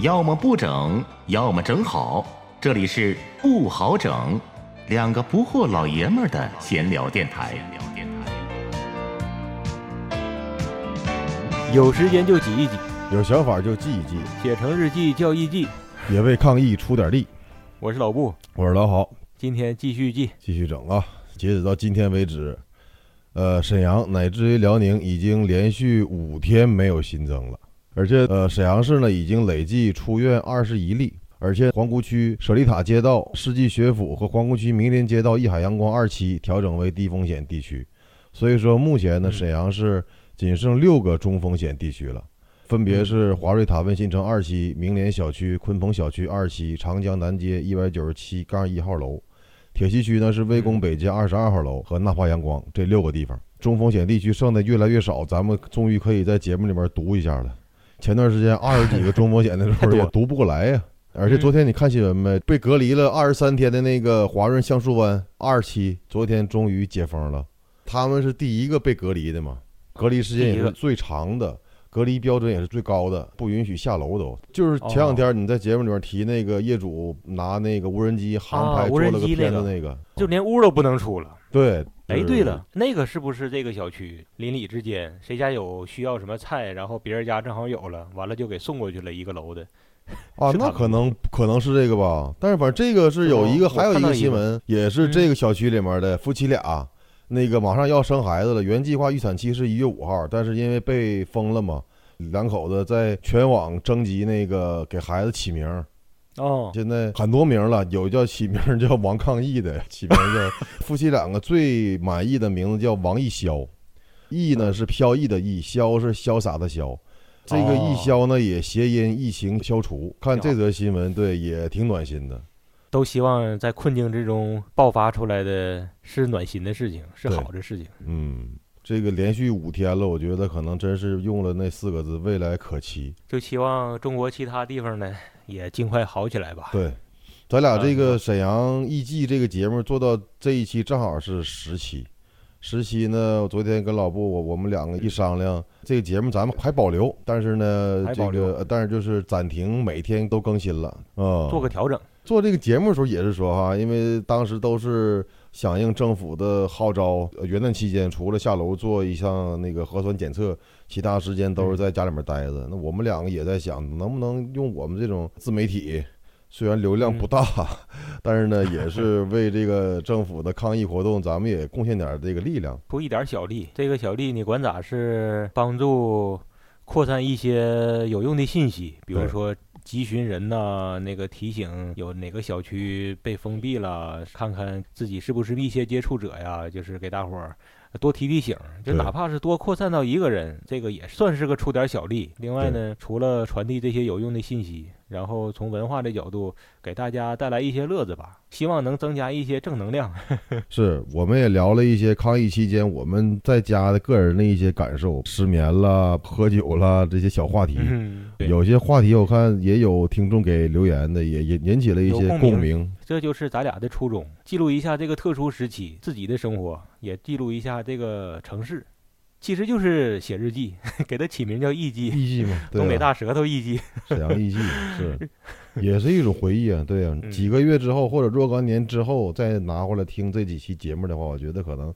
要么不整，要么整好。这里是不好整，两个不惑老爷们儿的闲聊电台。有时间就挤一挤，有想法就记一记，写成日记叫日记。也为抗疫出点力。我是老布，我是老郝，今天继续记。继续整啊！截止到今天为止，呃，沈阳乃至于辽宁已经连续五天没有新增了，而且呃，沈阳市呢已经累计出院二十一例，而且皇姑区舍利塔街道、世纪学府和皇姑区明林街道一海阳光二期调整为低风险地区，所以说目前呢，嗯沈阳市仅剩六个中风险地区了。分别是华瑞塔温新城二期、明联小区、鲲鹏小区二期、长江南街一百九十七杠一号楼。铁西区呢是魏公北街二十二号楼和纳华阳光这六个地方。中风险地区剩的越来越少，咱们终于可以在节目里面读一下了。前段时间 二十几个中风险的时候也读不过来呀。而且昨天你看新闻没？被隔离了二十三天的那个华润橡树湾二期，昨天终于解封了。他们是第一个被隔离的嘛？隔离时间也是最长的。隔离标准也是最高的，不允许下楼都。就是前两天你在节目里面提那个业主拿那个无人机航拍做了个片子那个，就连屋都不能出了。对。哎，对了，那个是不是这个小区邻里之间谁家有需要什么菜，然后别人家正好有了，完了就给送过去了一个楼的？啊，那可能可能是这个吧，但是反正这个是有一个，哦还有一个。新闻，也是这个小区里面的夫妻俩，那个马上要生孩子了，原计划预产期是一月五号，但是因为被封了嘛，两口子在全网征集那个给孩子起名儿，哦，现在很多名了，有叫起名叫王抗疫的，起名叫夫妻两个最满意的名字叫王一潇，艺呢是飘逸的逸，潇是潇洒的潇。这个哦疫消呢，也谐音疫情消除。看这则新闻，对，也挺暖心的。都希望在困境之中爆发出来的是暖心的事情，是好的事情。嗯，这个连续五天了，我觉得可能真是用了那四个字“未来可期就希望中国其他地方呢也尽快好起来吧”。。对，咱俩这啊个沈阳艺伎这个节目做到这一期正好是十期。十期呢，我昨天跟老布我我们两个一商量，这个节目咱们还保留，但是呢，这个呃但是就是暂停每天都更新了啊。做个调整。做这个节目的时候也是说哈，因为当时都是响应政府的号召，呃元旦期间除了下楼做一项那个核酸检测，其他时间都是在家里面待着。那我们两个也在想，能不能用我们这种自媒体，虽然流量不大，但是呢，也是为这个政府的抗疫活动，咱们也贡献点这个力量。出一点小力，这个小力你管咋是帮助扩散一些有用的信息，比如说集寻人呐、那个提醒有哪个小区被封闭了，看看自己是不是密切接触者呀，就是给大伙儿多提提醒，就哪怕是多扩散到一个人，这个也算是个出点小力。另外呢，除了传递这些有用的信息，然后从文化的角度给大家带来一些乐子吧，希望能增加一些正能量。是，我们也聊了一些抗疫期间我们在家的个人的一些感受，失眠啦、喝酒啦这些小话题。嗯，有些话题我看也有听众给留言的，也引引起了一些共鸣。这就是咱俩的初衷，记录一下这个特殊时期自己的生活，也记录一下这个城市，其实就是写日记，给它起名叫艺记，艺妓嘛，对啊，东北大舌头艺记。沈阳艺伎是 也是一种回忆啊。对啊，嗯几个月之后或者若干年之后再拿回来听这几期节目的话，我觉得可能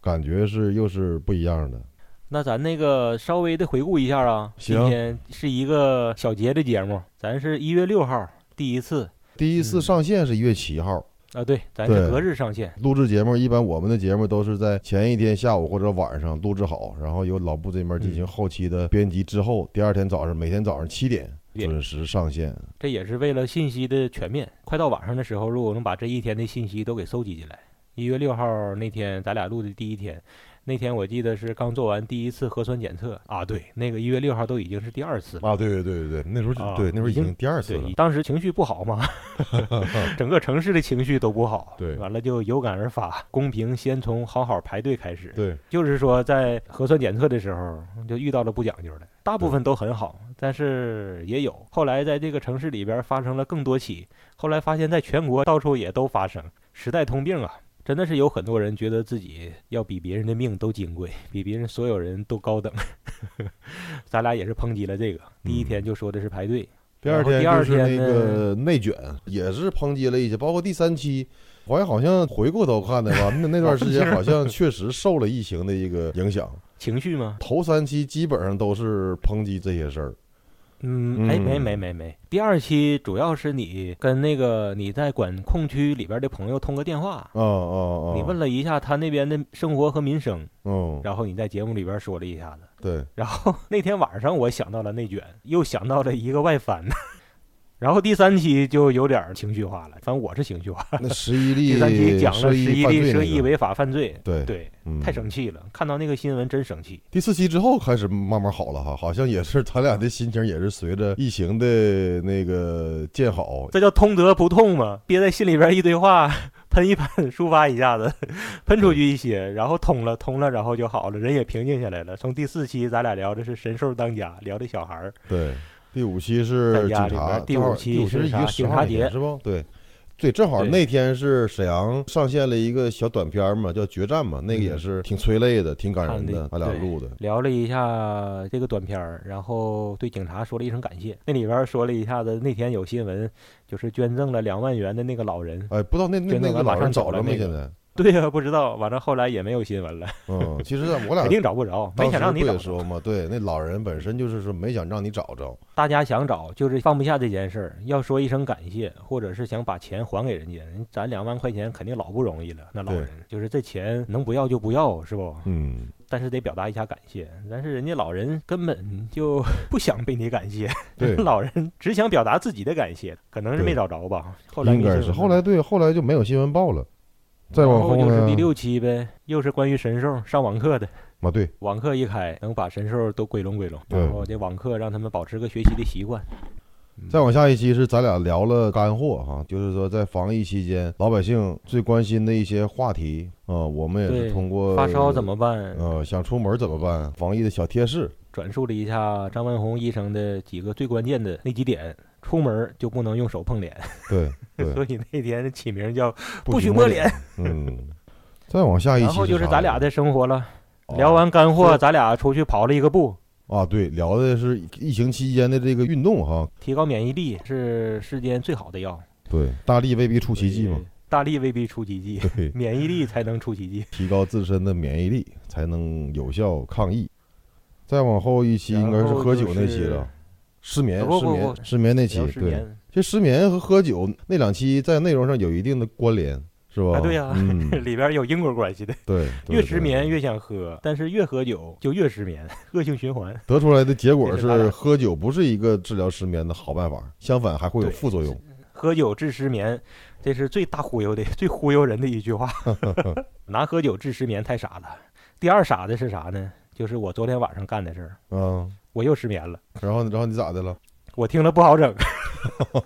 感觉是又是不一样的。那咱那个稍微的回顾一下啊，今天是一个小节的节目，咱是一月六号第一次第一次嗯上线是一月七号，啊，对，咱是隔日上线，录制节目，一般我们的节目都是在前一天下午或者晚上录制好，然后由老布这边进行嗯后期的编辑之后，第二天早上每天早上七点点准时上线。这也是为了信息的全面。快到晚上的时候，如果能把这一天的信息都给收集进来，一月六号那天咱俩录的第一天，那天我记得是刚做完第一次核酸检测啊，对，那个一月六号都已经是第二次了。啊，对对对对对，那时候就、啊对那时候已已经经第二次了，。当时情绪不好嘛，整个城市的情绪都不好。对完了就有感而发，公平先从好好排队开始。对，就是说在核酸检测的时候就遇到了不讲究的，大部分都很好，但是也有后来在这个城市里边发生了更多起，后来发现在全国到处也都发生，时代通病啊。真的是有很多人觉得自己要比别人的命都金贵，比别人所有人都高等。咱俩也是抨击了这个，第一天就说的是排队，第二天第二天就是那个内卷，也是抨击了一些，包括第三期，我好像回过头看的话，那 那段时间好像确实受了疫情的一个影响。情绪吗？头三期基本上都是抨击这些事儿，嗯，哎，没嗯没没没。第二期主要是你跟那个你在管控区里边的朋友通个电话，哦哦哦！你问了一下他那边的生活和民生，哦，然后你在节目里边说了一下子。对，然后那天晚上我想到了内卷，又想到了一个外翻，然后第三期就有点情绪化了，反正我是情绪化。那十一例 第三期讲了十一例涉疫违法犯罪，对对，嗯太生气了，看到那个新闻真生气。第四期之后开始慢慢好了哈，好像也是咱俩的心情也是随着疫情的那个见好，这叫通得不痛嘛，憋在心里边一堆话，喷一喷，抒发一下子，喷出去一些，然后通了，通了，然后就好了，人也平静下来了。从第四期咱俩聊的是神兽当家，聊的小孩儿，对，第五期是警察，第五期是啥警察节是不？对，对，正好那天是沈阳上线了一个小短片嘛，叫《决战》嘛，那个也嗯是挺催泪的，挺感人的的，咱俩录的。聊了一下这个短片儿，然后对警察说了一声感谢。那里边说了一下子，那天有新闻，就是捐赠了两万元的那个老人。哎，不知道那那那个老人找着没？现在？对呀、不知道，反正后来也没有新闻了，嗯，其实我俩 肯定找不着，没想让你找着。嘛，对，那老人本身就是说没想让你找着，大家想找，就是放不下这件事儿，要说一声感谢，或者是想把钱还给人家。人咱两万块钱肯定老不容易了，那老人就是这钱能不要就不要，是不？嗯，但是得表达一下感谢。但是人家老人根本就 不想被你感谢，对老人只想表达自己的感谢，可能是没找着吧。后来应该是。后来对，后来就没有新闻报了。再往然后就是第？六期呗，又是关于神兽上网课的。啊，对，网课一开，能把神兽都归拢归拢，对然后这网课让他们保持个学习的习惯。嗯再往下一期是咱俩聊了干货哈，就是说在防疫期间，老百姓最关心的一些话题啊、我们也是通过发烧怎么办？呃想出门怎么办，防疫的小贴士，转述了一下张文宏医生的几个最关键的那几点：出门就不能用手碰脸，对 所，以那天起名叫不不许摸脸，嗯，再往下一期然后就是咱俩的生活了。哦。聊完干货，咱俩出去跑了一个步，啊，对，聊的是疫情期间的这个运动哈，提高免疫力是世间最好的药。对，大力未必出奇迹嘛，大力未必出奇迹，对，免疫力才能出奇迹。提高自身的免疫力才能有效抗疫。再往后一期应该是喝酒那期了，失眠，失眠，不不不失眠那期对，其实失眠和喝酒那两期在内容上有一定的关联，是吧？啊对呀嗯，里边有因果关系的。对，对 越失眠，越想喝，但是越喝酒就越失眠，恶性循环。得出来的结果是喝酒不是一个治疗失眠的好办法，相反还会有副作用。喝酒治失眠，这是最大忽悠的、最忽悠人的一句话。拿喝酒治失眠太傻了。第二傻的是啥呢？就是我昨天晚上干的事儿，嗯，我又失眠了。然后然后你咋的了？我听了不好整，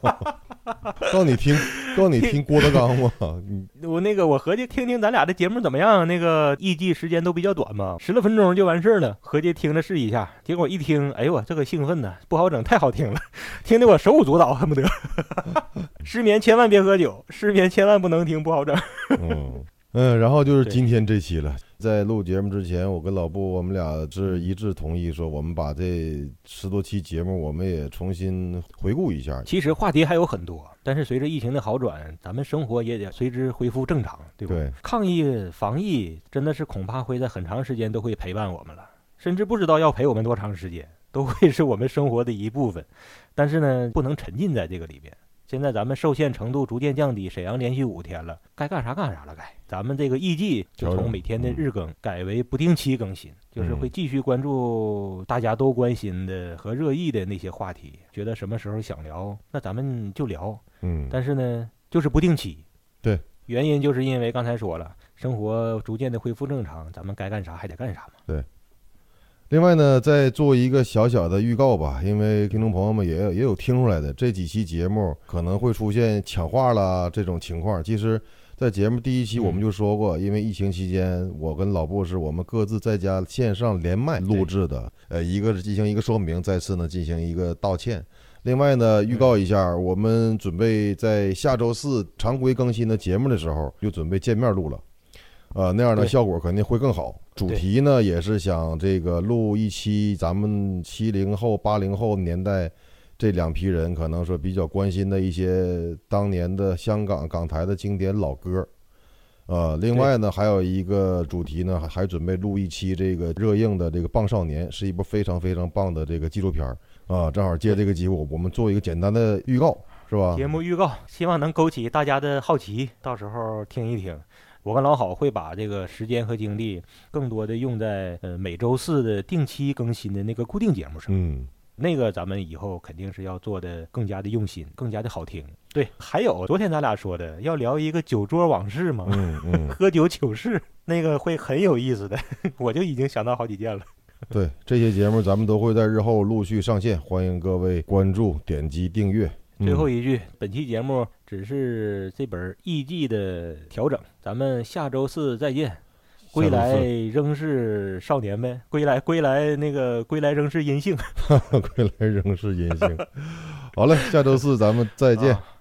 告你听，告你听郭德纲吗？我那个我合计听听咱俩的节目怎么样？那个艺伎时间都比较短嘛，十来分钟就完事儿了。合计听着试一下，结果一听，哎呦我这个兴奋呐，不好整，太好听了，听得我手舞足蹈，恨不得。失眠千万别喝酒，失眠千万不能听，不好整。嗯嗯，然后就是今天这期了。在录节目之前，我跟老布我们俩是一致同意说，我们把这十多期节目，我们也重新回顾一下。其实话题还有很多，但是随着疫情的好转，咱们生活也得随之恢复正常，对吧？对，抗疫防疫真的是恐怕会在很长时间都会陪伴我们了，甚至不知道要陪我们多长时间，都会是我们生活的一部分。但是呢，不能沉浸在这个里边。现在咱们受限程度逐渐降低，沈阳连续五天了，该干啥干啥了该。咱们这个艺季就从每天的嗯日更改为不定期更新，就是会嗯继续关注大家都关心的和热议的那些话题。觉得什么时候想聊，那咱们就聊。嗯，但是呢，就是不定期。对，原因就是因为刚才说了，生活逐渐的恢复正常，咱们该干啥还得干啥嘛。另外呢，再做一个小小的预告吧，因为听众朋友们也有也有听出来的，这几期节目可能会出现抢话啦这种情况。其实，在节目第一期我们就说过，因为疫情期间，我跟老布是我们各自在家线上连麦录制的，呃，一个是进行一个说明，再次呢进行一个道歉。另外呢，预告一下，我们准备在下周四常规更新的节目的时候，就准备见面录了。呃，那样的效果肯定会更好。主题呢也是想这个录一期咱们七零后、八零后年代这两批人可能说比较关心的一些当年的香港港台的经典老歌。呃，另外呢，还有一个主题呢，还还准备录一期这个热映的这个《棒少年》，是一部非常非常棒的这个纪录片儿啊。正好借这个机会，我们做一个简单的预告，是吧？节目预告，希望能勾起大家的好奇，到时候听一听。我跟老郝会把这个时间和精力更多的用在呃每周四的定期更新的那个固定节目上。嗯，那个咱们以后肯定是要做的更加的用心，更加的好听。对，还有昨天咱俩说的要聊一个酒桌往事嘛，嗯嗯，喝酒糗事，那个会很有意思的，我就已经想到好几件了。对，这些节目咱们都会在日后陆续上线，欢迎各位关注、点击订阅。最后一句，本期节目只是这本艺伎的调整，咱们下周四再见。归来仍是少年呗，归来归来那个归来仍是阴性，归来仍是阴性。好嘞，下周四咱们再见。啊